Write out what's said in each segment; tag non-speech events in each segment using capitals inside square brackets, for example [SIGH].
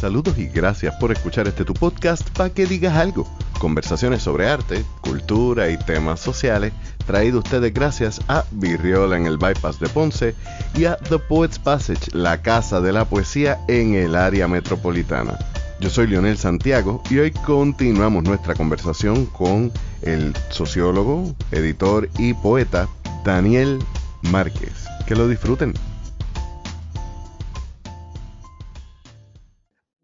Saludos y gracias por escuchar este tu podcast para que digas algo. Conversaciones sobre arte, cultura y temas sociales, traído ustedes gracias a Virriola en el Bypass de Ponce y a The Poets Passage, la casa de la poesía en el área metropolitana. Yo soy Leonel Santiago y hoy continuamos nuestra conversación con el sociólogo, editor y poeta Daniel Márquez. Que lo disfruten.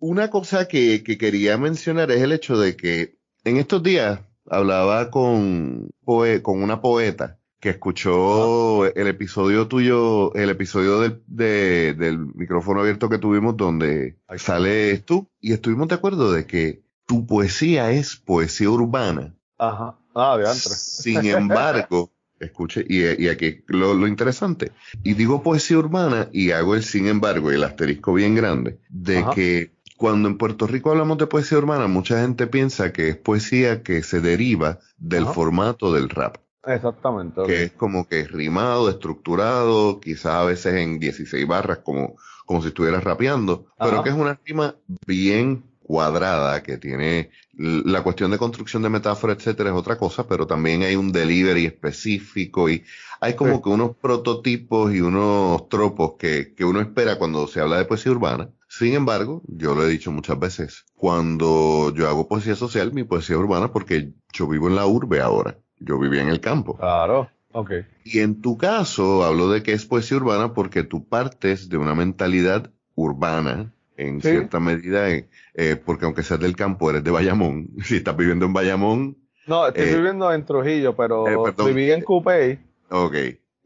Una cosa que, quería mencionar es el hecho de que en estos días hablaba con, con una poeta que escuchó el episodio tuyo, el episodio del, del micrófono abierto que tuvimos donde sales tú y estuvimos de acuerdo de que tu poesía es poesía urbana. Ajá. Ah, de antes. Sin embargo, [LAUGHS] escuche, y, aquí lo, lo, interesante, y digo poesía urbana y hago el sin embargo y el asterisco bien grande, de que cuando en Puerto Rico hablamos de poesía urbana, mucha gente piensa que es poesía que se deriva del formato del rap. Exactamente. Que es como que es rimado, estructurado, quizás a veces en 16 barras, como, como si estuvieras rapeando, pero que es una rima bien cuadrada, que tiene la cuestión de construcción de metáfora, etcétera, es otra cosa, pero también hay un delivery específico y hay como que unos prototipos y unos tropos que, que uno espera cuando se habla de poesía urbana sin embargo, yo lo he dicho muchas veces, cuando yo hago poesía social, mi poesía urbana, porque yo vivo en la urbe ahora, yo vivía en el campo. Claro, ok. Y en tu caso, hablo de que es poesía urbana porque tú partes de una mentalidad urbana, en cierta medida, eh, eh, porque aunque seas del campo, eres de Bayamón. [LAUGHS] Si estás viviendo en Bayamón. No, estoy eh, viviendo en Trujillo, pero viví en Cupey. Ok.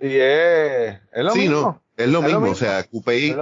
Y es, es lo sí, mismo. No, es lo, mismo, o sea, Cupey,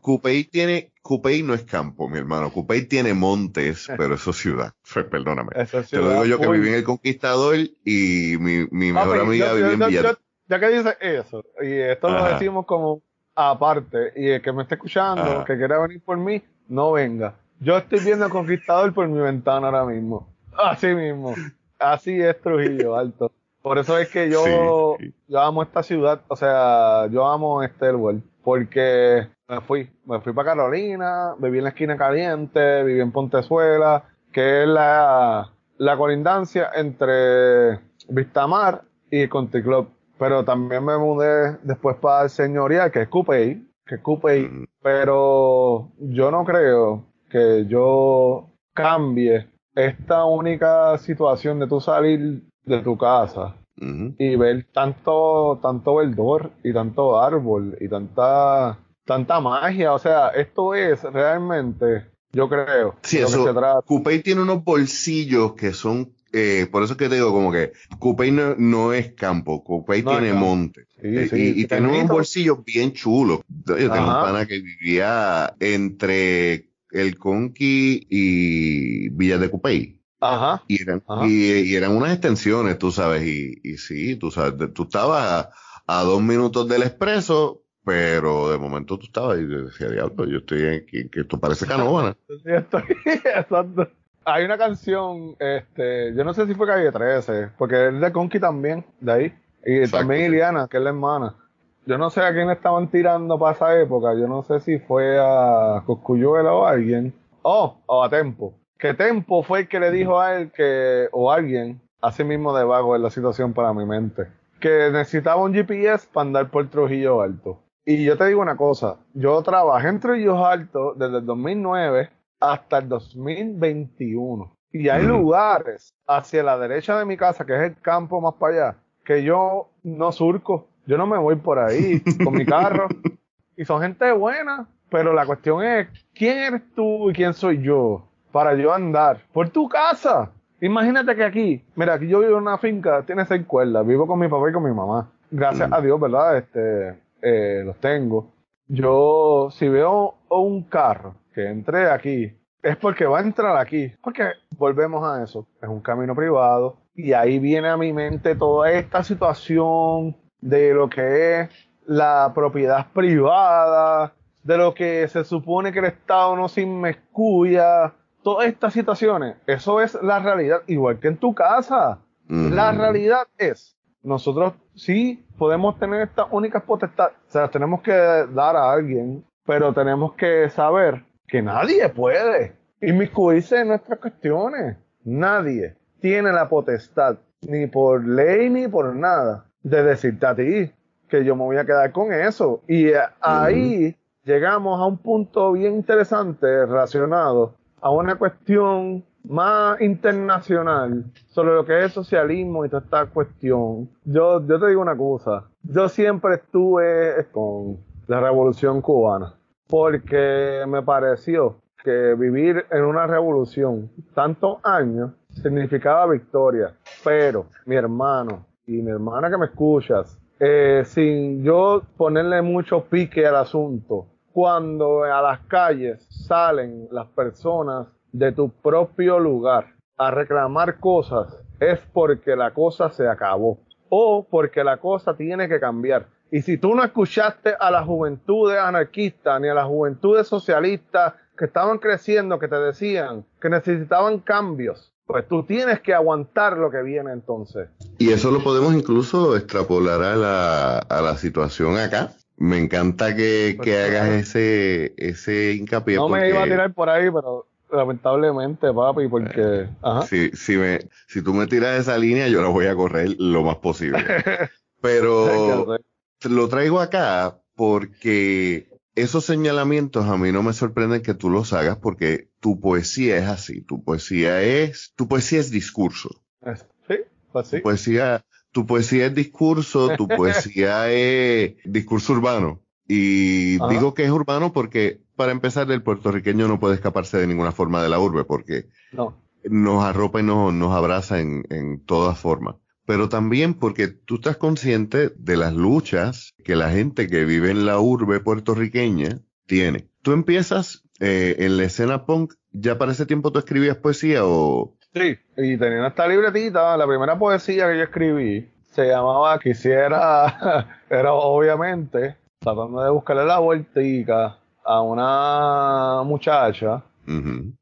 Cupey tiene, Cupey no es campo, mi hermano. Cupey tiene montes, [LAUGHS] pero eso es ciudad. [LAUGHS] Perdóname. Te lo digo yo que viví en El Conquistador y mi, mi mejor amiga vive en Villa. Ya que dices eso, y esto lo decimos como aparte, y el que me está escuchando, que quiera venir por mí, no venga. Yo estoy viendo El Conquistador por mi ventana ahora mismo. Así mismo. Así es Trujillo, [LAUGHS] alto. Por eso es que yo, yo amo esta ciudad, o sea, yo amo Stelwell, porque me fui, me fui para Carolina, viví en la esquina caliente, viví en Pontezuela, que es la, la colindancia entre Vistamar y Conti Club. Pero también me mudé después para el señorial, que es Cupey, que es Cupey, mm. pero yo no creo que yo cambie esta única situación de tú salir de tu casa y ver tanto, tanto verdor y tanto árbol y tanta, tanta magia. O sea, esto es realmente, yo creo. Sí, eso. Coupé tiene unos bolsillos que son eh, por eso que te digo como que Coupé no, es campo, Coupé tiene monte. Eh, y, tiene unos bolsillos bien chulos. Yo tengo un pana que vivía entre el Conqui y Villa de Coupé. Ajá. Y eran, Y, eran unas extensiones, tú sabes, y, y sí, tú sabes, tú estabas a, dos minutos del expreso, pero de momento tú estabas y decía, diablo, yo estoy aquí, que esto parece canovana. [LAUGHS] sí, estoy, [LAUGHS] exacto. Hay una canción, este, yo no sé si fue Calle 13, porque es de Conky también, de ahí, y también Iliana, que es la hermana. Yo no sé a quién estaban tirando para esa época, yo no sé si fue a Coscuyuela o a alguien, oh, o a Tempo que Tempo fue el que le dijo a él que, o alguien, así mismo de vago en la situación para mi mente, que necesitaba un GPS para andar por Trujillo Alto. Y yo te digo una cosa, yo trabajé en Trujillo Alto desde el 2009 hasta el 2021. Y hay lugares hacia la derecha de mi casa, que es el campo más para allá, que yo no surco. Yo no me voy por ahí [LAUGHS] con mi carro. Y son gente buena, pero la cuestión es, ¿quién eres tú y quién soy yo? Para yo andar por tu casa. Imagínate que aquí, mira, aquí yo vivo en una finca, tiene seis cuerdas, vivo con mi papá y con mi mamá. Gracias a Dios, ¿verdad? Este, eh, los tengo. Yo, si veo un carro que entre aquí, es porque va a entrar aquí. Porque volvemos a eso, es un camino privado. Y ahí viene a mi mente toda esta situación de lo que es la propiedad privada, de lo que se supone que el Estado no se inmiscuya, todas estas situaciones, eso es la realidad, igual que en tu casa. La realidad es, nosotros sí podemos tener estas únicas potestades, o sea, tenemos que dar a alguien, pero tenemos que saber que nadie puede inmiscuirse en nuestras cuestiones. Nadie tiene la potestad, ni por ley ni por nada, de decirte a ti que yo me voy a quedar con eso. Y ahí llegamos a un punto bien interesante relacionado a una cuestión más internacional sobre lo que es socialismo y toda esta cuestión. Yo, yo te digo una cosa, yo siempre estuve con la revolución cubana porque me pareció que vivir en una revolución tantos años significaba victoria. Pero mi hermano y mi hermana que me escuchas, eh, sin yo ponerle mucho pique al asunto, cuando a las calles salen las personas de tu propio lugar a reclamar cosas, es porque la cosa se acabó o porque la cosa tiene que cambiar. Y si tú no escuchaste a las juventudes anarquistas ni a las juventudes socialistas que estaban creciendo, que te decían que necesitaban cambios, pues tú tienes que aguantar lo que viene entonces. Y eso lo podemos incluso extrapolar a la, a la situación acá. Me encanta que, pues hagas ese, ese hincapié. No me iba a tirar por ahí, pero lamentablemente, papi, porque... Ajá. Si, si, me, si tú me tiras esa línea, yo la voy a correr lo más posible. [LAUGHS] Pero lo traigo acá porque esos señalamientos a mí no me sorprenden que tú los hagas porque tu poesía es así, tu poesía es, tu poesía es discurso. Sí, así. Tu poesía, tu poesía es discurso, [LAUGHS] tu poesía es discurso urbano. Y digo que es urbano porque, para empezar, el puertorriqueño no puede escaparse de ninguna forma de la urbe porque nos arropa y nos, nos abraza en, en todas formas pero también porque tú estás consciente de las luchas que la gente que vive en la urbe puertorriqueña tiene. Tú empiezas eh, en la escena punk, ¿ya para ese tiempo tú escribías poesía o...? Sí, y tenía esta libretita, la primera poesía que yo escribí se llamaba Quisiera, [LAUGHS] era obviamente tratando de buscarle la vueltica a una muchacha.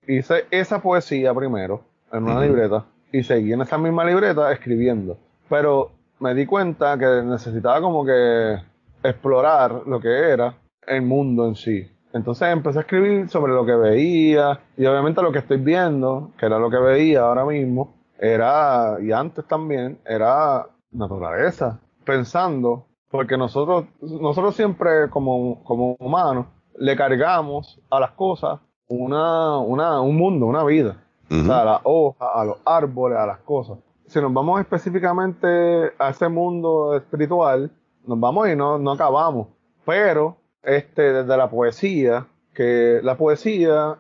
Hice esa poesía primero en una libreta y seguí en esa misma libreta escribiendo. Pero me di cuenta que necesitaba como que explorar lo que era el mundo en sí. Entonces empecé a escribir sobre lo que veía y obviamente lo que estoy viendo, que era lo que veía ahora mismo, era, y antes también, era naturaleza. Pensando, porque nosotros, nosotros siempre como, como humanos le cargamos a las cosas una, una, un mundo, una vida a las hojas, a los árboles, a las cosas. Si nos vamos específicamente a ese mundo espiritual, nos vamos y no, no acabamos. Pero, este, desde la poesía, que la poesía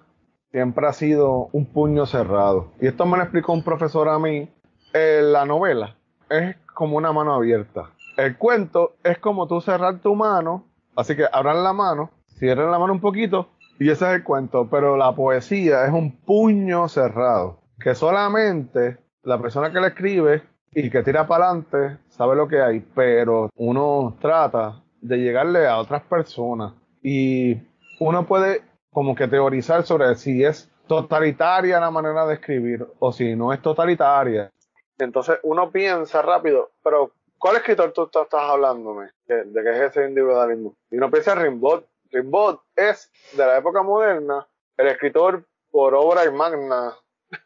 siempre ha sido un puño cerrado. Y esto me lo explicó un profesor a mí. Eh, la novela es como una mano abierta. El cuento es como tú cerrar tu mano, así que abran la mano, cierren la mano un poquito y ese es el cuento, pero la poesía es un puño cerrado, que solamente la persona que la escribe y que tira para adelante sabe lo que hay, pero uno trata de llegarle a otras personas y uno puede como que teorizar sobre si es totalitaria la manera de escribir o si no es totalitaria. Entonces uno piensa rápido, pero ¿cuál escritor tú estás hablándome de, de que es ese individualismo? Y uno piensa en Rimbaud, Rimbaud es, de la época moderna, el escritor por obra y magna,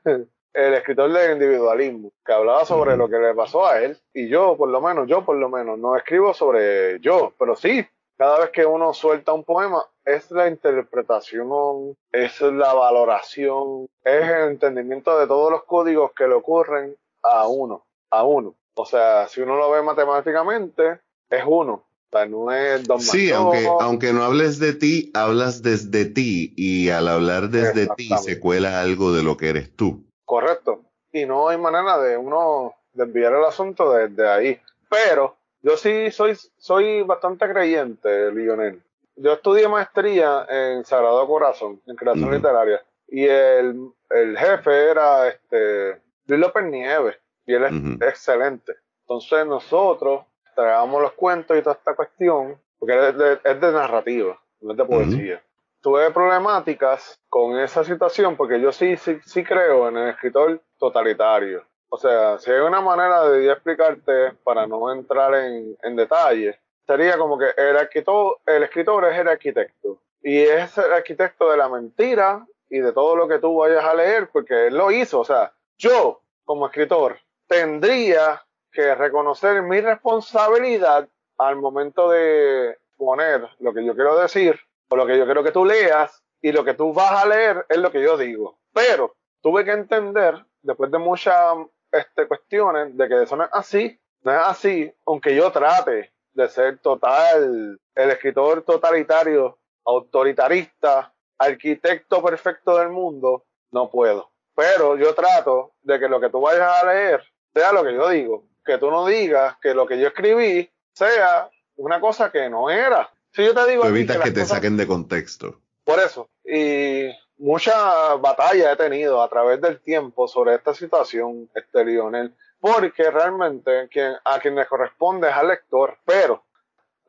[LAUGHS] el escritor del individualismo, que hablaba sobre lo que le pasó a él. Y yo, por lo menos, yo por lo menos, no escribo sobre yo, pero sí, cada vez que uno suelta un poema, es la interpretación, es la valoración, es el entendimiento de todos los códigos que le ocurren a uno, a uno. O sea, si uno lo ve matemáticamente, es uno no es Sí, aunque, aunque no hables de ti, hablas desde ti y al hablar desde ti se cuela algo de lo que eres tú. Correcto. Y no hay manera de uno desviar el asunto desde ahí. Pero yo sí soy, soy bastante creyente, Lionel. Yo estudié maestría en Sagrado Corazón, en creación literaria. Y el, el, jefe era este Luis López Nieves. Y él es excelente. Entonces nosotros traigamos los cuentos y toda esta cuestión, porque es de, narrativa, no es de poesía. Tuve problemáticas con esa situación porque yo sí, sí, sí creo en el escritor totalitario. O sea, si hay una manera de explicarte para no entrar en, en detalle, sería como que el escritor, el escritor es el arquitecto y es el arquitecto de la mentira y de todo lo que tú vayas a leer, porque él lo hizo. O sea, yo, como escritor, tendría que reconocer mi responsabilidad al momento de poner lo que yo quiero decir o lo que yo quiero que tú leas y lo que tú vas a leer es lo que yo digo. Pero tuve que entender, después de muchas este, cuestiones, de que eso no es así, no es así, aunque yo trate de ser total, el escritor totalitario, autoritarista, arquitecto perfecto del mundo, no puedo. Pero yo trato de que lo que tú vayas a leer sea lo que yo digo, que tú no digas que lo que yo escribí sea una cosa que no era. Si yo te digo... evitas que, te saquen de contexto. Por eso. Y mucha batalla he tenido a través del tiempo sobre esta situación, este Lionel, porque realmente quien, a quien le corresponde es al lector, pero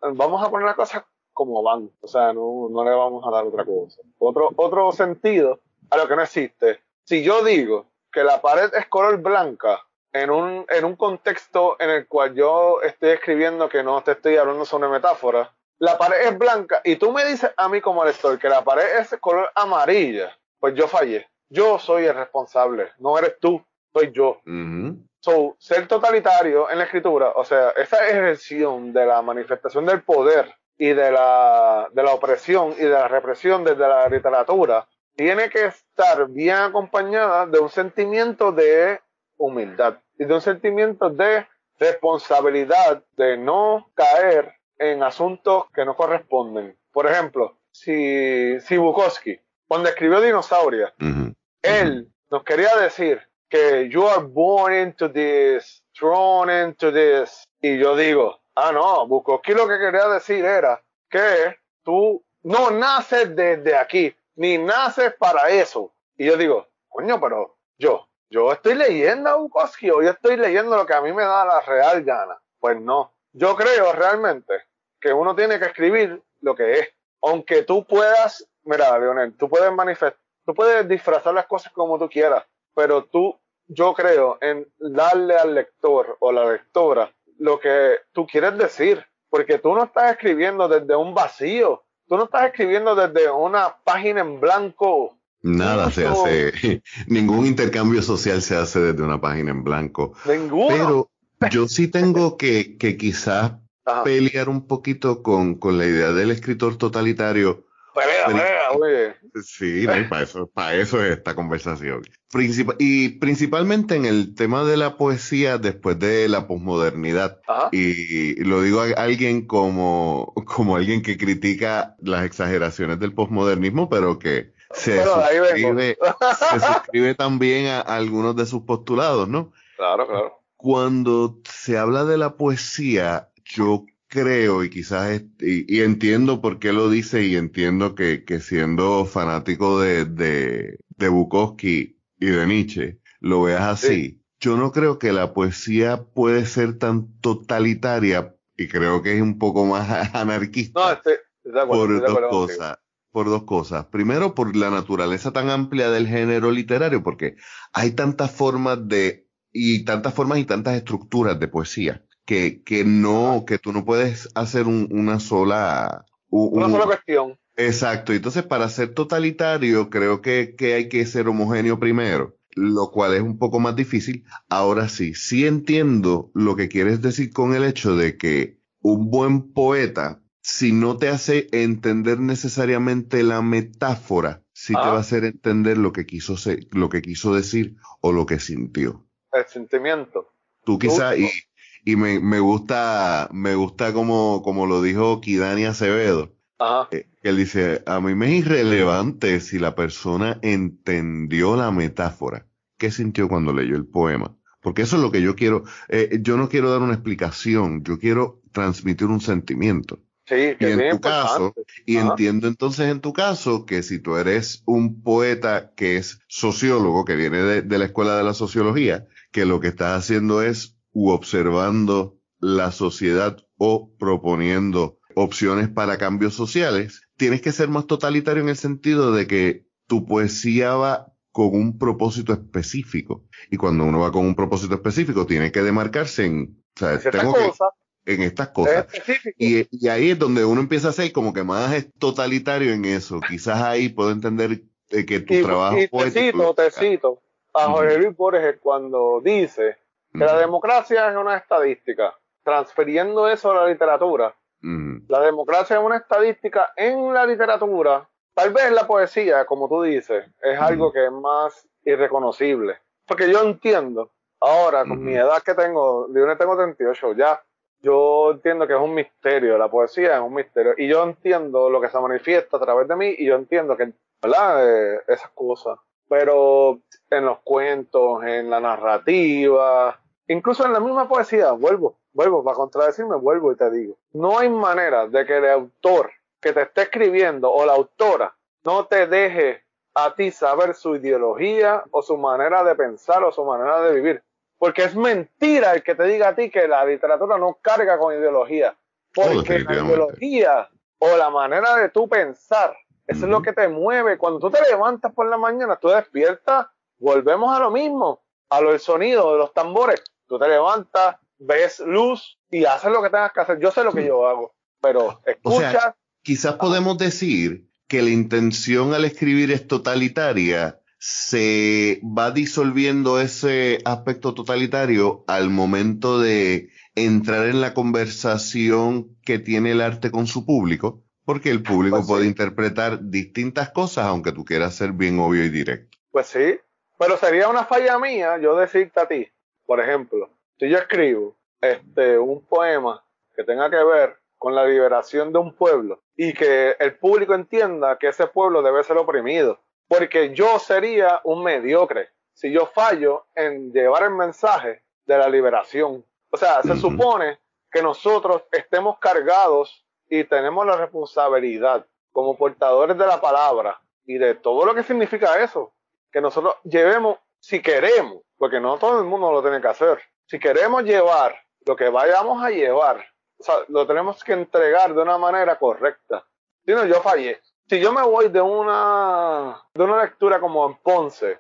vamos a poner las cosas como van, o sea, no, no le vamos a dar otra cosa. Otro, otro sentido a lo que no existe. Si yo digo que la pared es color blanca, en un, en un contexto en el cual yo estoy escribiendo que no te estoy hablando sobre metáfora, la pared es blanca y tú me dices a mí como lector que la pared es color amarilla, pues yo fallé. Yo soy el responsable, no eres tú, soy yo. So, ser totalitario en la escritura, o sea, esa ejerción de la manifestación del poder y de la, de la opresión y de la represión desde la literatura, tiene que estar bien acompañada de un sentimiento de humildad y de un sentimiento de responsabilidad de no caer en asuntos que no corresponden. Por ejemplo, si, si Bukowski, cuando escribió Dinosauria, él nos quería decir que you are born into this, thrown into this. Y yo digo, ah, no, Bukowski lo que quería decir era que tú no naces desde aquí, ni naces para eso. Y yo digo, coño, pero yo, yo estoy leyendo a Bukowski o yo estoy leyendo lo que a mí me da la real gana. Pues no. Yo creo realmente que uno tiene que escribir lo que es. Aunque tú puedas, mira, Leonel, tú puedes manifestar, tú puedes disfrazar las cosas como tú quieras, pero tú, yo creo en darle al lector o la lectora lo que tú quieres decir, porque tú no estás escribiendo desde un vacío, tú no estás escribiendo desde una página en blanco Nada se hace, [LAUGHS] ningún intercambio social se hace desde una página en blanco. Ninguno. Pero yo sí tengo que, que quizás pelear un poquito con, con, la idea del escritor totalitario. Pelea, pelea, oye. Sí, para, eso, para eso es esta conversación. y principalmente en el tema de la poesía después de la posmodernidad. Y lo digo a alguien como, como alguien que critica las exageraciones del posmodernismo, pero que se, suscribe, se suscribe también a, algunos de sus postulados, ¿no? Claro, claro. Cuando se habla de la poesía, yo creo y quizás y, entiendo por qué lo dice y entiendo que, que siendo fanático de, de, de, Bukowski y de Nietzsche, lo veas así. Yo no creo que la poesía puede ser tan totalitaria y creo que es un poco más [LAUGHS] anarquista. No, por dos cosas por dos cosas. Primero, por la naturaleza tan amplia del género literario, porque hay tantas formas de, y tantas formas y tantas estructuras de poesía, que, que no, que tú no puedes hacer una sola... una sola cuestión. Exacto. Entonces, para ser totalitario, creo que, que hay que ser homogéneo primero lo cual es un poco más difícil. Ahora sí, sí entiendo lo que quieres decir con el hecho de que un buen poeta si no te hace entender necesariamente la metáfora, sí te va a hacer entender lo que quiso lo que quiso decir o lo que sintió. El sentimiento. Tú quizás, y, y me, me, gusta, me gusta como, como lo dijo Kidani Acevedo. Eh, que él dice, a mí me es irrelevante si la persona entendió la metáfora. ¿Qué sintió cuando leyó el poema? Porque eso es lo que yo quiero. Eh, yo no quiero dar una explicación, yo quiero transmitir un sentimiento. Sí, y en tu caso, y entiendo entonces en tu caso que si tú eres un poeta que es sociólogo, que viene de, la escuela de la sociología, que lo que estás haciendo es u observando la sociedad o proponiendo opciones para cambios sociales, tienes que ser más totalitario en el sentido de que tu poesía va con un propósito específico. Y cuando uno va con un propósito específico, tiene que demarcarse en, o sea, tengo que, en estas cosas. Y, y, ahí es donde uno empieza a ser como que más totalitario en eso. Quizás ahí puedo entender que tu trabajo... Y te cito, te cito a Jorge Luis Borges cuando dice que la democracia es una estadística. Transfiriendo eso a la literatura, la democracia es una estadística en la literatura. Tal vez la poesía, como tú dices, es algo que es más irreconocible. Porque yo entiendo, ahora con mi edad que tengo, yo tengo 38 ya, yo entiendo que es un misterio, la poesía es un misterio. Y yo entiendo lo que se manifiesta a través de mí y yo entiendo que, ¿verdad? Eh, esas cosas. Pero en los cuentos, en la narrativa, incluso en la misma poesía, vuelvo, vuelvo, para contradecirme, vuelvo y te digo, no hay manera de que el autor que te esté escribiendo o la autora no te deje a ti saber su ideología o su manera de pensar o su manera de vivir. Porque es mentira el que te diga a ti que la literatura no carga con ideología. Porque la ideología o la manera de tú pensar, eso es lo que te mueve. Cuando tú te levantas por la mañana, tú despiertas, volvemos a lo mismo, a lo del sonido de los tambores. Tú te levantas, ves luz y haces lo que tengas que hacer. Yo sé lo que yo hago, pero escucha. quizás podemos decir que la intención al escribir es totalitaria, se va disolviendo ese aspecto totalitario al momento de entrar en la conversación que tiene el arte con su público, porque el público pues puede interpretar distintas cosas, aunque tú quieras ser bien obvio y directo. Pues sí, pero sería una falla mía yo decirte a ti, por ejemplo, si yo escribo este, un poema que tenga que ver con la liberación de un pueblo y que el público entienda que ese pueblo debe ser oprimido, porque yo sería un mediocre si yo fallo en llevar el mensaje de la liberación. O sea, se supone que nosotros estemos cargados y tenemos la responsabilidad como portadores de la palabra y de todo lo que significa eso, que nosotros llevemos, si queremos, porque no todo el mundo lo tiene que hacer, si queremos llevar lo que vayamos a llevar, lo tenemos que entregar de una manera correcta. Si no, yo fallé. Si yo me voy de una, de una lectura como en Ponce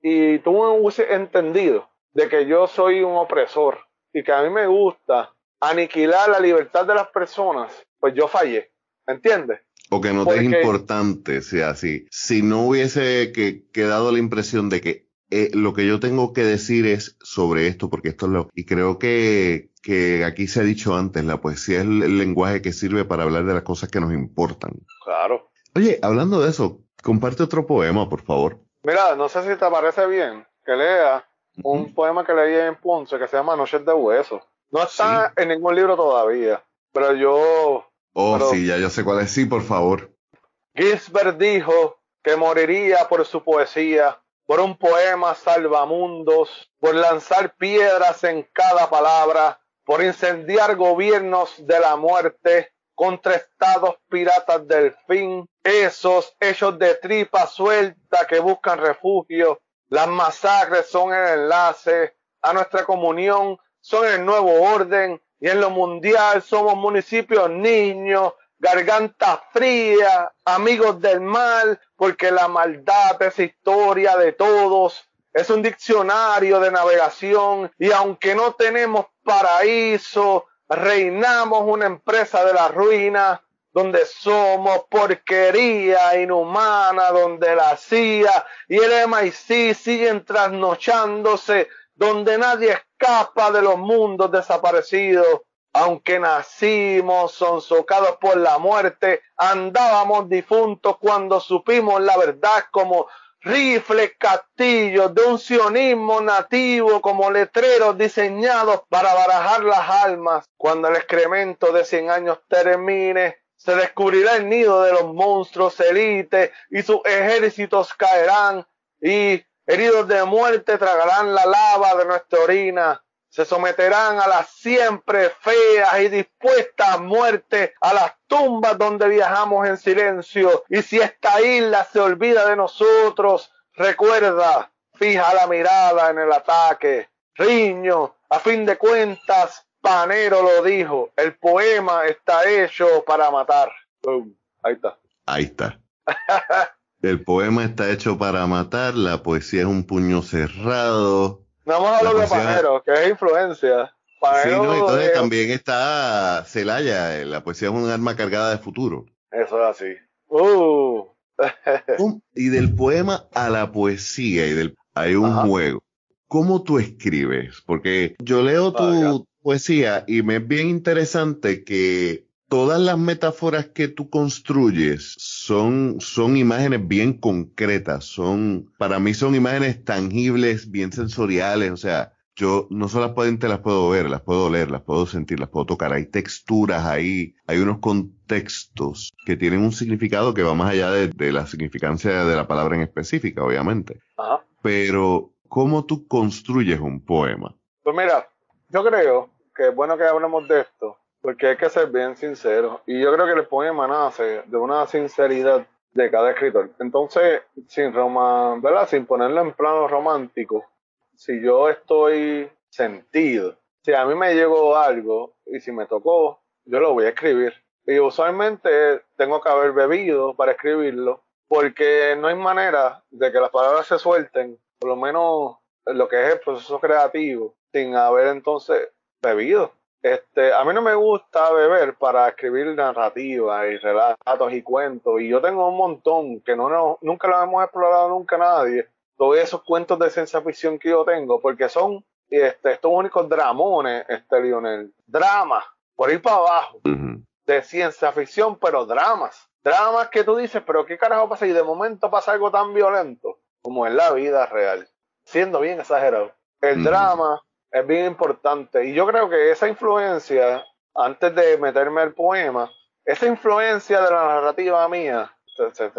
y tú me hubiese entendido de que yo soy un opresor y que a mí me gusta aniquilar la libertad de las personas, pues yo fallé. ¿Entiendes? O que no te es importante, sea así. Si no hubiese que, quedado la impresión de que eh, lo que yo tengo que decir es sobre esto, porque esto es lo... Y creo que, que aquí se ha dicho antes, la poesía es el, lenguaje que sirve para hablar de las cosas que nos importan. Claro. Oye, hablando de eso, comparte otro poema, por favor. Mira, no sé si te parece bien que lea un poema que leí en Ponce que se llama Noches de Hueso. No está en ningún libro todavía, pero yo... Oh, sí, ya yo sé cuál es. Sí, por favor. Gisbert dijo que moriría por su poesía por un poema salvamundos, por lanzar piedras en cada palabra, por incendiar gobiernos de la muerte contra estados piratas del fin, esos hechos de tripa suelta que buscan refugio, las masacres son el enlace a nuestra comunión, son el nuevo orden y en lo mundial somos municipios niños garganta fría, amigos del mal, porque la maldad es historia de todos, es un diccionario de navegación y aunque no tenemos paraíso, reinamos una empresa de la ruina donde somos porquería inhumana, donde la CIA y el MIC siguen trasnochándose, donde nadie escapa de los mundos desaparecidos, aunque nacimos sonsocados por la muerte, andábamos difuntos cuando supimos la verdad como rifles, castillos de un sionismo nativo como letreros diseñados para barajar las almas. Cuando el excremento de cien años termine, se descubrirá el nido de los monstruos élites y sus ejércitos caerán y heridos de muerte tragarán la lava de nuestra orina se someterán a las siempre feas y dispuestas muerte a las tumbas donde viajamos en silencio. Y si esta isla se olvida de nosotros, recuerda, fija la mirada en el ataque. Riño, a fin de cuentas, Panero lo dijo, el poema está hecho para matar. ahí está. Ahí está. [LAUGHS] el poema está hecho para matar, la poesía es un puño cerrado, Vamos a hablar de Panero, que es influencia. sí, no, entonces también está Celaya, la poesía es un arma cargada de futuro. Eso es así. Uh. [LAUGHS] y del poema a la poesía y del hay un juego. ¿Cómo tú escribes? Porque yo leo tu poesía y me es bien interesante que todas las metáforas que tú construyes son, son imágenes bien concretas, son, para mí son imágenes tangibles, bien sensoriales, o sea, yo no solamente las puedo ver, las puedo leer, las puedo sentir, las puedo tocar. Hay texturas ahí, hay unos contextos que tienen un significado que va más allá de, de la significancia de la palabra en específica, obviamente. Ajá. Pero, ¿cómo tú construyes un poema? Pues mira, yo creo que es bueno que hablemos de esto, porque hay que ser bien sincero. Y yo creo que el poema nace de una sinceridad de cada escritor. Entonces, sin Roma, ¿verdad? Sin ponerlo en plano romántico, si yo estoy sentido, si a mí me llegó algo y si me tocó, yo lo voy a escribir. Y usualmente tengo que haber bebido para escribirlo, porque no hay manera de que las palabras se suelten, por lo menos lo que es el proceso creativo, sin haber entonces bebido. Este, a mí no me gusta beber para escribir narrativa y relatos y cuentos, y yo tengo un montón que no, no nunca lo hemos explorado nunca nadie, todos esos cuentos de ciencia ficción que yo tengo, porque son este, estos únicos dramones, este Lionel, dramas, por ir para abajo, de ciencia ficción, pero dramas. Dramas que tú dices, pero ¿qué carajo pasa? Y de momento pasa algo tan violento como en la vida real, siendo bien exagerado. El drama es bien importante y yo creo que esa influencia, antes de meterme al poema, esa influencia de la narrativa mía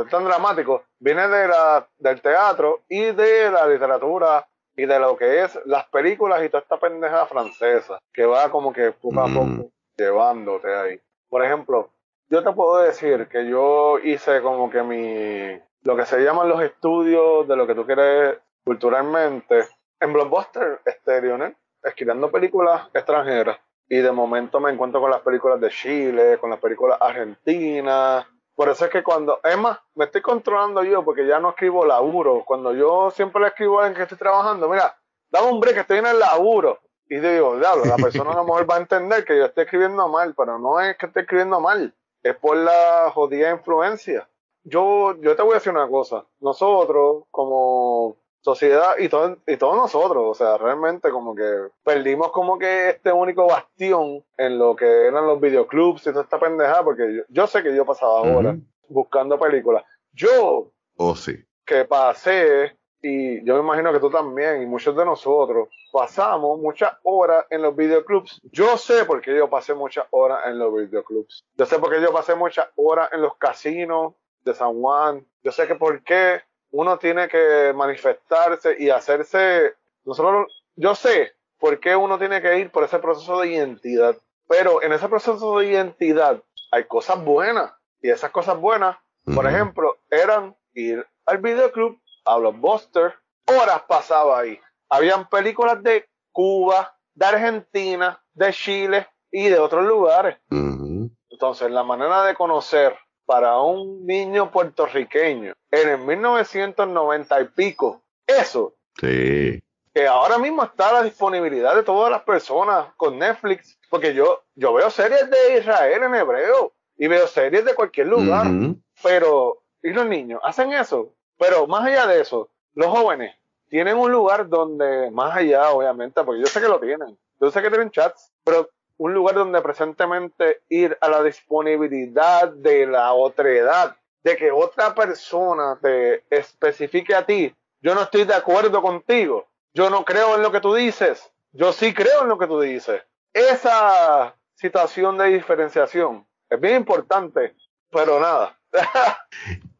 tan dramático, viene de la, del teatro y de la literatura y de lo que es las películas y toda esta pendeja francesa, que va como que poco a mm. poco llevándote ahí. Por ejemplo, yo te puedo decir que yo hice como que mi, lo que se llaman los estudios de lo que tú quieres culturalmente en Blockbuster Stereo, escribiendo películas extranjeras. Y de momento me encuentro con las películas de Chile, con las películas argentinas, por eso es que cuando, es más, me estoy controlando yo porque ya no escribo laburo. Cuando yo siempre le escribo en que estoy trabajando, mira, dame un break que estoy en el laburo. Y digo, diablo, la persona a lo mejor va a entender que yo estoy escribiendo mal, pero no es que esté escribiendo mal, es por la jodida influencia. Yo, yo te voy a decir una cosa, nosotros como sociedad y, todo, y todos nosotros, o sea, realmente como que perdimos como que este único bastión en lo que eran los videoclubs y toda esta pendejada, porque yo, sé que yo pasaba horas buscando películas. Yo, oh, sí. que pasé, y yo me imagino que tú también, y muchos de nosotros, pasamos muchas horas en los videoclubs. Yo sé por qué yo pasé muchas horas en los videoclubs. Yo sé por qué yo pasé muchas horas en los casinos de San Juan. Yo sé que por qué uno tiene que manifestarse y hacerse, nosotros, yo sé por qué uno tiene que ir por ese proceso de identidad, pero en ese proceso de identidad hay cosas buenas y esas cosas buenas, por ejemplo, eran ir al videoclub, a Blockbuster, horas pasaba ahí. Habían películas de Cuba, de Argentina, de Chile y de otros lugares. Entonces, la manera de conocer para un niño puertorriqueño en el 1990 y pico, eso. Sí. Que ahora mismo está a la disponibilidad de todas las personas con Netflix, porque yo, yo veo series de Israel en hebreo y veo series de cualquier lugar, pero, ¿y los niños hacen eso? Pero más allá de eso, los jóvenes tienen un lugar donde, más allá, obviamente, porque yo sé que lo tienen, yo sé que tienen chats, pero un lugar donde presentemente ir a la disponibilidad de la otra edad, de que otra persona te especifique a ti, yo no estoy de acuerdo contigo, yo no creo en lo que tú dices, yo sí creo en lo que tú dices. Esa situación de diferenciación es bien importante, pero nada. [LAUGHS]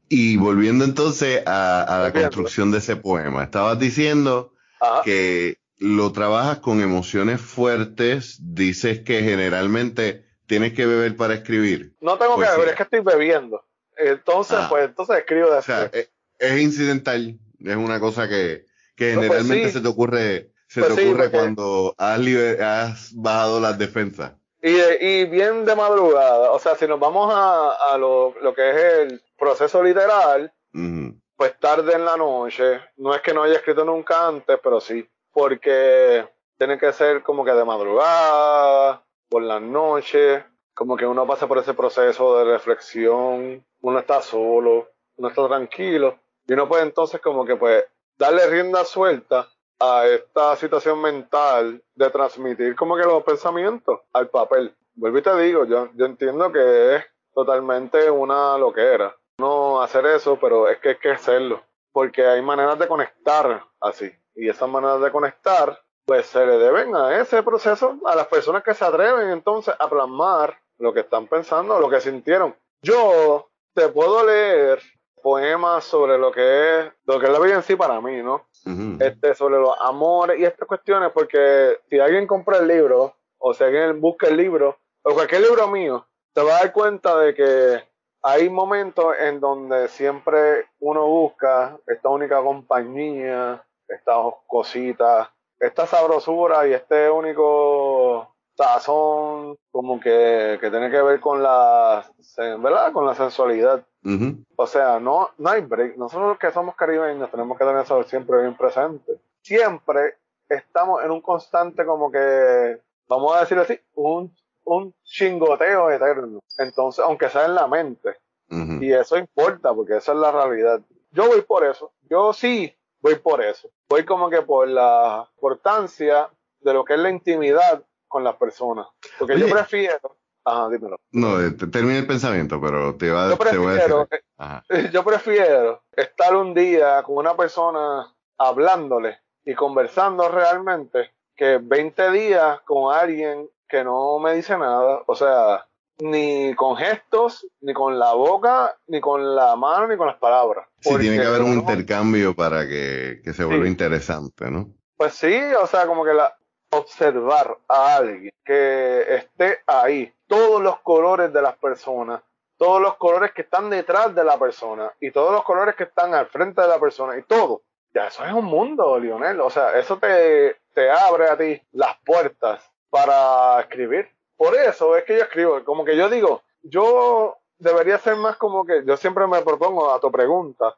y volviendo entonces a, la construcción de ese poema, estabas diciendo que lo trabajas con emociones fuertes, dices que generalmente tienes que beber para escribir. No tengo que beber, es que estoy bebiendo. Entonces, ah. pues entonces escribo de O sea, es, incidental, es una cosa que, que pues generalmente se te ocurre, se te pues ocurre cuando has, has, bajado las defensas. Y, y, bien de madrugada, o sea, si nos vamos a, a lo, lo, que es el proceso literal, pues tarde en la noche, no es que no haya escrito nunca antes, pero sí porque tiene que ser como que de madrugada, por la noche, como que uno pasa por ese proceso de reflexión, uno está solo, uno está tranquilo, y uno puede entonces como que pues darle rienda suelta a esta situación mental de transmitir como que los pensamientos al papel. Vuelvo y te digo, yo, yo entiendo que es totalmente una loquera no hacer eso, pero es que hay que hacerlo, porque hay maneras de conectar así, y esas maneras de conectar pues se le deben a ese proceso a las personas que se atreven entonces a plasmar lo que están pensando, lo que sintieron. Yo te puedo leer poemas sobre lo que es lo que es la vida en sí para mí, ¿no? Este sobre los amores y estas cuestiones porque si alguien compra el libro o si alguien busca el libro o cualquier libro mío, te va a dar cuenta de que hay momentos en donde siempre uno busca esta única compañía, estas cositas, esta sabrosura y este único sazón como que, que tiene que ver con la, ¿verdad? Con la sensualidad. O sea, no, no hay break. Nosotros los que somos caribeños tenemos que tener eso siempre bien presente. Siempre estamos en un constante como que, vamos a decir así, un, un chingoteo eterno. Entonces, aunque sea en la mente. Y eso importa, porque esa es la realidad. Yo voy por eso. Yo sí voy por eso. Voy como que por la importancia de lo que es la intimidad con las personas. Porque yo prefiero. Ajá, dímelo. No, eh, termina el pensamiento, pero te, va, yo te voy a decir. [LAUGHS] Yo prefiero estar un día con una persona hablándole y conversando realmente que 20 días con alguien que no me dice nada. O sea, ni con gestos, ni con la boca, ni con la mano, ni con las palabras. Sí, tiene que haber un intercambio para que, se vuelva interesante, ¿no? Pues sí, o sea, como que la, observar a alguien que esté ahí, todos los colores de las personas, todos los colores que están detrás de la persona y todos los colores que están al frente de la persona y todo. Ya eso es un mundo, Lionel. O sea, eso te, te abre a ti las puertas para escribir por eso es que yo escribo, como que yo digo, yo debería ser más como que, yo siempre me propongo a tu pregunta,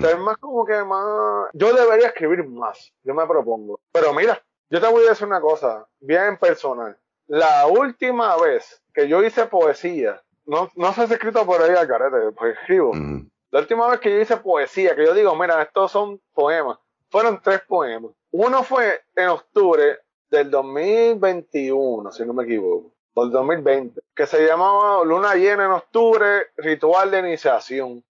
ser más como que más, yo debería escribir más, yo me propongo. Pero mira, yo te voy a decir una cosa, bien personal. La última vez que yo hice poesía, no, no se ha escrito por ahí al carete, pues escribo. La última vez que yo hice poesía, que yo digo, mira, estos son poemas, fueron tres poemas. Uno fue en octubre del 2021, si no me equivoco por 2020, que se llamaba Luna Llena en Octubre, Ritual de Iniciación.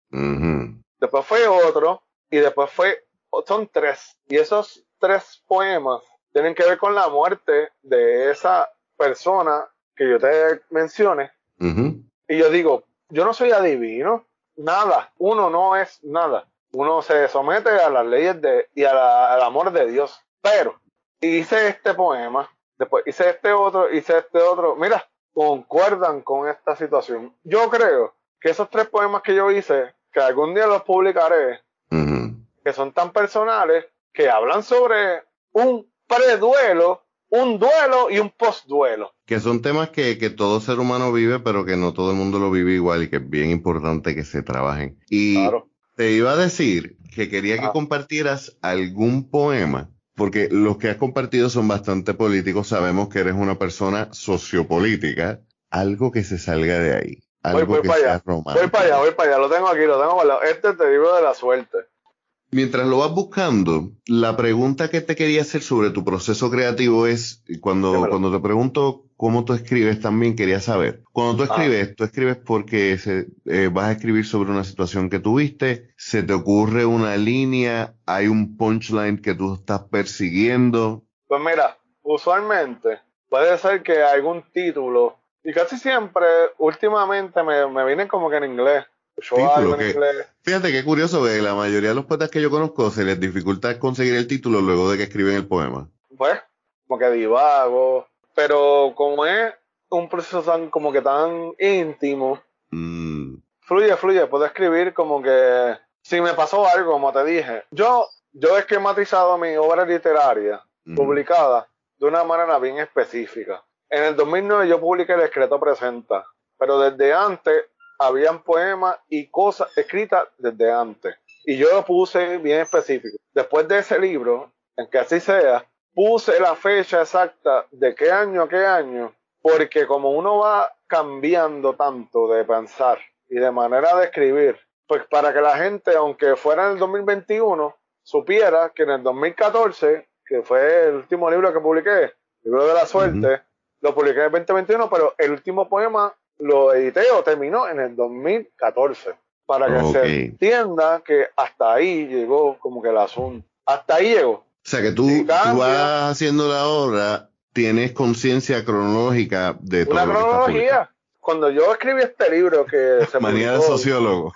Después fue otro, y después fue, son tres. Y esos tres poemas tienen que ver con la muerte de esa persona que yo te mencione. Y yo digo, yo no soy adivino, nada, uno no es nada. Uno se somete a las leyes de, y al amor de Dios. Pero hice este poema después hice este otro, hice este otro. Mira, concuerdan con esta situación. Yo creo que esos tres poemas que yo hice, que algún día los publicaré, que son tan personales, que hablan sobre un preduelo, un duelo y un postduelo. Que son temas que, que todo ser humano vive, pero que no todo el mundo lo vive igual y que es bien importante que se trabajen. Y te iba a decir que quería que ah. compartieras algún poema porque los que has compartido son bastante políticos, sabemos que eres una persona sociopolítica, algo que se salga de ahí. Algo voy, que para allá. Voy para allá, voy para allá, lo tengo aquí, lo tengo para Este te digo de la suerte. Mientras lo vas buscando, la pregunta que te quería hacer sobre tu proceso creativo es, cuando, cuando te pregunto cómo tú escribes también quería saber. Cuando tú ah. escribes, tú escribes porque se, eh, vas a escribir sobre una situación que tuviste, se te ocurre una línea, hay un punchline que tú estás persiguiendo. Pues mira, usualmente puede ser que algún título, y casi siempre, últimamente me, me vienen como que en inglés fíjate qué curioso que la mayoría de los poetas que yo conozco se les dificulta conseguir el título luego de que escriben el poema. Pues, como que divago, pero como es un proceso tan como que tan íntimo, mm. fluye, fluye, puedo escribir como que si me pasó algo, como te dije, yo yo he esquematizado mi obra literaria mm. publicada de una manera bien específica. En el 2009 yo publiqué El Escreto Presenta, pero desde antes habían poemas y cosas escritas desde antes. Y yo lo puse bien específico. Después de ese libro, en que así sea, puse la fecha exacta de qué año a qué año, porque como uno va cambiando tanto de pensar y de manera de escribir, pues para que la gente, aunque fuera en el 2021, supiera que en el 2014, que fue el último libro que publiqué, libro de la suerte, lo publiqué en el 2021, pero el último poema lo edité o terminó en el 2014. Para que se entienda que hasta ahí llegó como que el asunto. Hasta ahí llegó. O sea que tú, vas haciendo la obra, tienes conciencia cronológica de todo. Una cronología. Cuando yo escribí este libro que [LAUGHS] se Manía de sociólogo.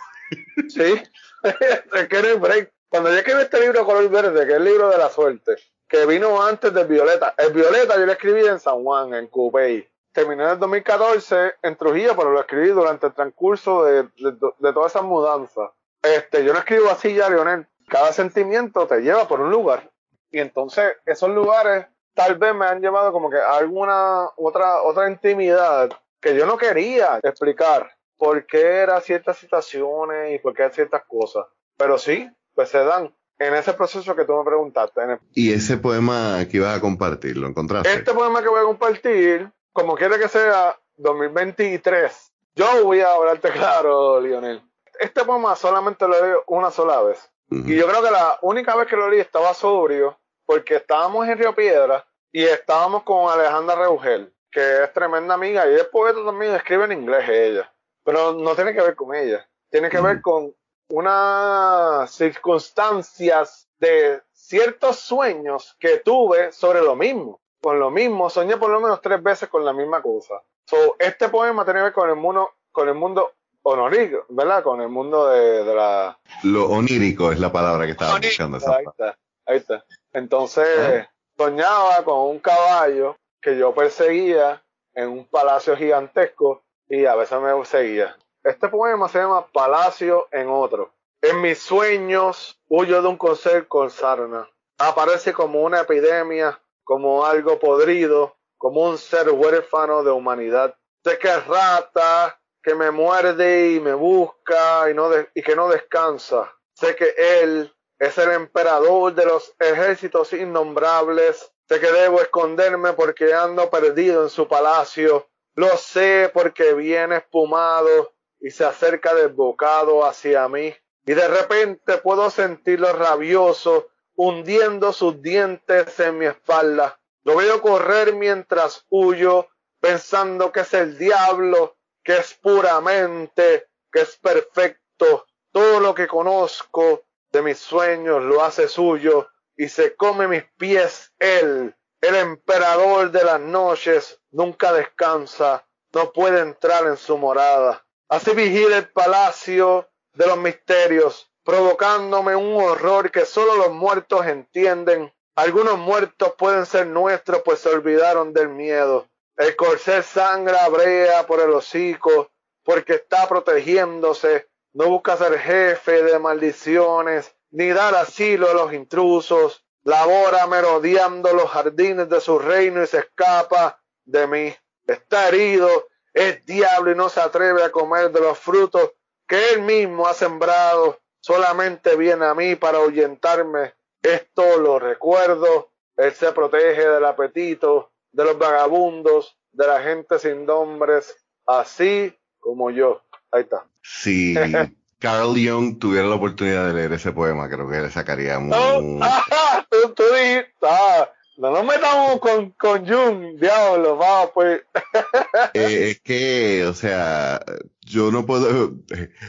Sí, [LAUGHS] break. Cuando yo escribí este libro color verde, que es el libro de la suerte, que vino antes del Violeta. El Violeta yo lo escribí en San Juan, en Cupey. Terminé en el 2014 en Trujillo, pero lo escribí durante el transcurso de, de, todas esas mudanzas. Este, yo no escribo así ya, Lionel. Cada sentimiento te lleva por un lugar. Y entonces esos lugares tal vez me han llevado como que a alguna otra, otra intimidad que yo no quería explicar por qué eran ciertas situaciones y por qué ciertas cosas. Pero sí, pues se dan en ese proceso que tú me preguntaste. ¿Y ese poema que ibas a compartir, lo encontraste? Este poema que voy a compartir, como quiere que sea 2023, yo voy a hablarte claro, Lionel. Este poema solamente lo leí una sola vez. Y yo creo que la única vez que lo leí estaba sobrio, porque estábamos en Río Piedra y estábamos con Alejandra Reugel, que es tremenda amiga y es poeta también, escribe en inglés ella. Pero no tiene que ver con ella, tiene que ver con unas circunstancias de ciertos sueños que tuve sobre lo mismo. Con lo mismo, soñé por lo menos tres veces con la misma cosa. So, este poema tiene que ver con el mundo, con el mundo onorífico, ¿verdad? Con el mundo de, la... Lo onírico es la palabra que estaba buscando. Ahí está, ahí está. Entonces, ah. soñaba con un caballo que yo perseguía en un palacio gigantesco y a veces me seguía. Este poema se llama Palacio en otro. En mis sueños huyo de un coser con sarna. Aparece como una epidemia, como algo podrido, como un ser huérfano de humanidad. Sé que es rata, que me muerde y me busca y, no y que no descansa. Sé que él es el emperador de los ejércitos innombrables. Sé que debo esconderme porque ando perdido en su palacio. Lo sé porque viene espumado y se acerca desbocado hacia mí. Y de repente puedo sentirlo rabioso, hundiendo sus dientes en mi espalda. Lo veo correr mientras huyo, pensando que es el diablo, que es puramente, que es perfecto. Todo lo que conozco de mis sueños lo hace suyo y se come mis pies él. El emperador de las noches nunca descansa, no puede entrar en su morada. Así vigila el palacio de los misterios, provocándome un horror que solo los muertos entienden. Algunos muertos pueden ser nuestros, pues se olvidaron del miedo. El corcel sangra brea por el hocico, porque está protegiéndose. No busca ser jefe de maldiciones, ni dar asilo a los intrusos. Labora merodeando los jardines de su reino y se escapa de mí. Está herido es diablo y no se atreve a comer de los frutos que él mismo ha sembrado. Solamente viene a mí para ahuyentarme. Esto lo recuerdo. Él se protege del apetito, de los vagabundos, de la gente sin nombres, así como yo. Ahí está. Si [LAUGHS] Carl Jung tuviera la oportunidad de leer ese poema, creo que le sacaría muy... [LAUGHS] tú, tú dijiste, ah, no nos metamos con, con Jung, diablo, vamos pues. [LAUGHS] Eh, es que, o sea, yo no puedo,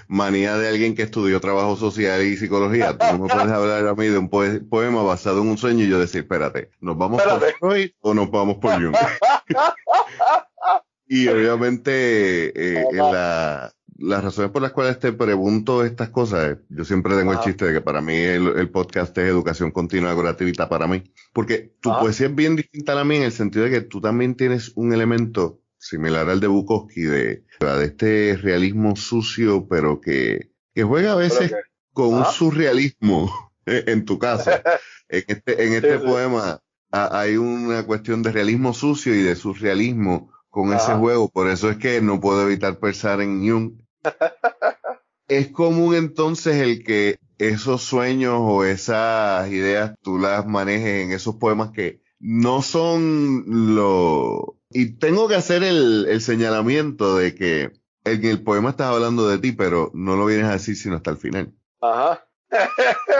manía de alguien que estudió trabajo social y psicología, tú no me [LAUGHS] puedes hablar a mí de un poema basado en un sueño y yo decir, espérate, ¿nos vamos por Freud o nos vamos por Jung? [LAUGHS] y obviamente eh, en la, las razones por las cuales te pregunto estas cosas, yo siempre tengo el chiste de que para mí el, podcast es educación continua gratuita para mí, porque tu poesía es bien distinta a la mía en el sentido de que tú también tienes un elemento similar al de Bukowski, de, de este realismo sucio, pero que, que juega a veces con un surrealismo [LAUGHS] en tu casa. [LAUGHS] en este, en este poema hay una cuestión de realismo sucio y de surrealismo con ese juego, por eso es que no puedo evitar pensar en Jung [LAUGHS] es común entonces el que esos sueños o esas ideas tú las manejes en esos poemas que no son lo... Y tengo que hacer el, el señalamiento de que el, el poema estás hablando de ti, pero no lo vienes a decir sino hasta el final. Ajá.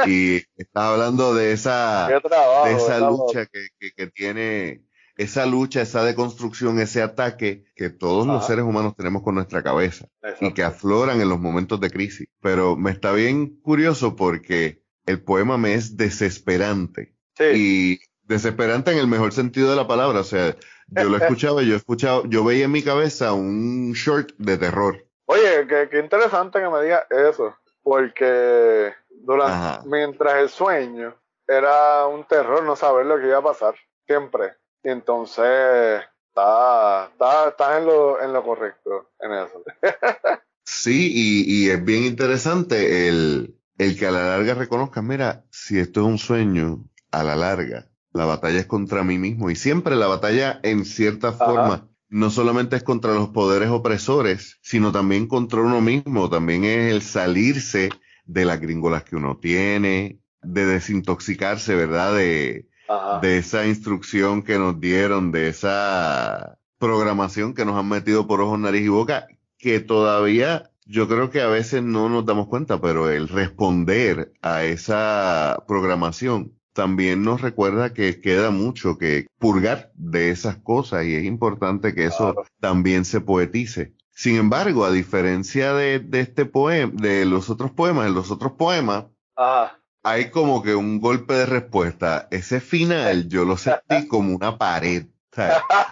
y estás hablando de esa, [LAUGHS] de esa lucha que, que, que, tiene, esa lucha, esa deconstrucción, ese ataque que todos los seres humanos tenemos con nuestra cabeza y que afloran en los momentos de crisis. Pero me está bien curioso porque el poema me es desesperante. Y desesperante en el mejor sentido de la palabra. O sea, yo lo escuchaba, yo escuchaba, yo veía en mi cabeza un short de terror. Oye, qué, interesante que me digas eso, porque durante, mientras el sueño era un terror no saber lo que iba a pasar, siempre. Y entonces, estás está, en, lo, en lo correcto en eso. [LAUGHS] sí, y, y es bien interesante el, el que a la larga reconozca, mira, si esto es un sueño, a la larga, la batalla es contra mí mismo. Y siempre la batalla, en cierta forma, no solamente es contra los poderes opresores, sino también contra uno mismo. También es el salirse de las gringolas que uno tiene, de desintoxicarse, ¿verdad? De, de esa instrucción que nos dieron, de esa programación que nos han metido por ojos, nariz y boca, que todavía yo creo que a veces no nos damos cuenta, pero el responder a esa programación también nos recuerda que queda mucho que purgar de esas cosas y es importante que eso también se poetice. Sin embargo, a diferencia de, este poema, de los otros poemas, en los otros poemas, hay como que un golpe de respuesta. Ese final yo lo sentí [LAUGHS] como una pared.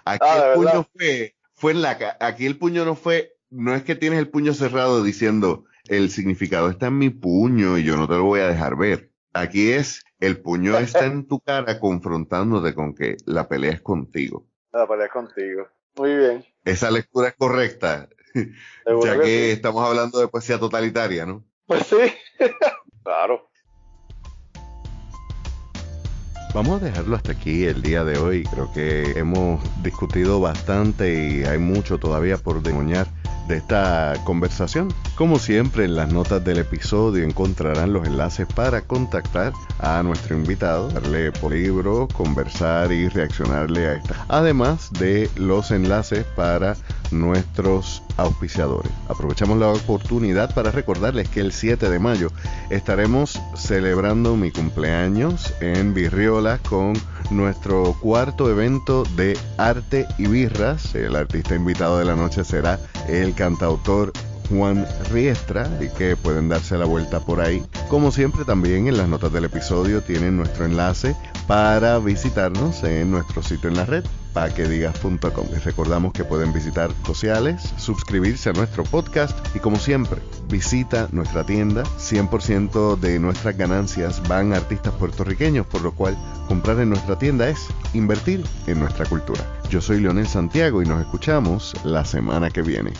aquí ah, el puño fue, fue en la, aquí el puño no fue, no es que tienes el puño cerrado diciendo el significado está en mi puño y yo no te lo voy a dejar ver. Aquí es el puño [LAUGHS] está en tu cara confrontándote con que la pelea es contigo. La pelea es contigo. Muy bien. Esa lectura es correcta, [LAUGHS] ya que, estamos hablando de poesía totalitaria, ¿no? Pues sí, [LAUGHS] claro. Vamos a dejarlo hasta aquí el día de hoy. Creo que hemos discutido bastante y hay mucho todavía por demoñar de esta conversación. Como siempre, en las notas del episodio encontrarán los enlaces para contactar a nuestro invitado, darle por libro, conversar y reaccionarle a esta. Además de los enlaces para nuestros auspiciadores. Aprovechamos la oportunidad para recordarles que el 7 de mayo estaremos celebrando mi cumpleaños en Virriola con nuestro cuarto evento de arte y birras. El artista invitado de la noche será el cantautor Juan Riestra y que pueden darse la vuelta por ahí. Como siempre también en las notas del episodio tienen nuestro enlace para visitarnos en nuestro sitio en la red paquedigas.com. Les recordamos que pueden visitar sociales, suscribirse a nuestro podcast y como siempre, visita nuestra tienda. 100% de nuestras ganancias van a artistas puertorriqueños, por lo cual comprar en nuestra tienda es invertir en nuestra cultura. Yo soy Leonel Santiago y nos escuchamos la semana que viene.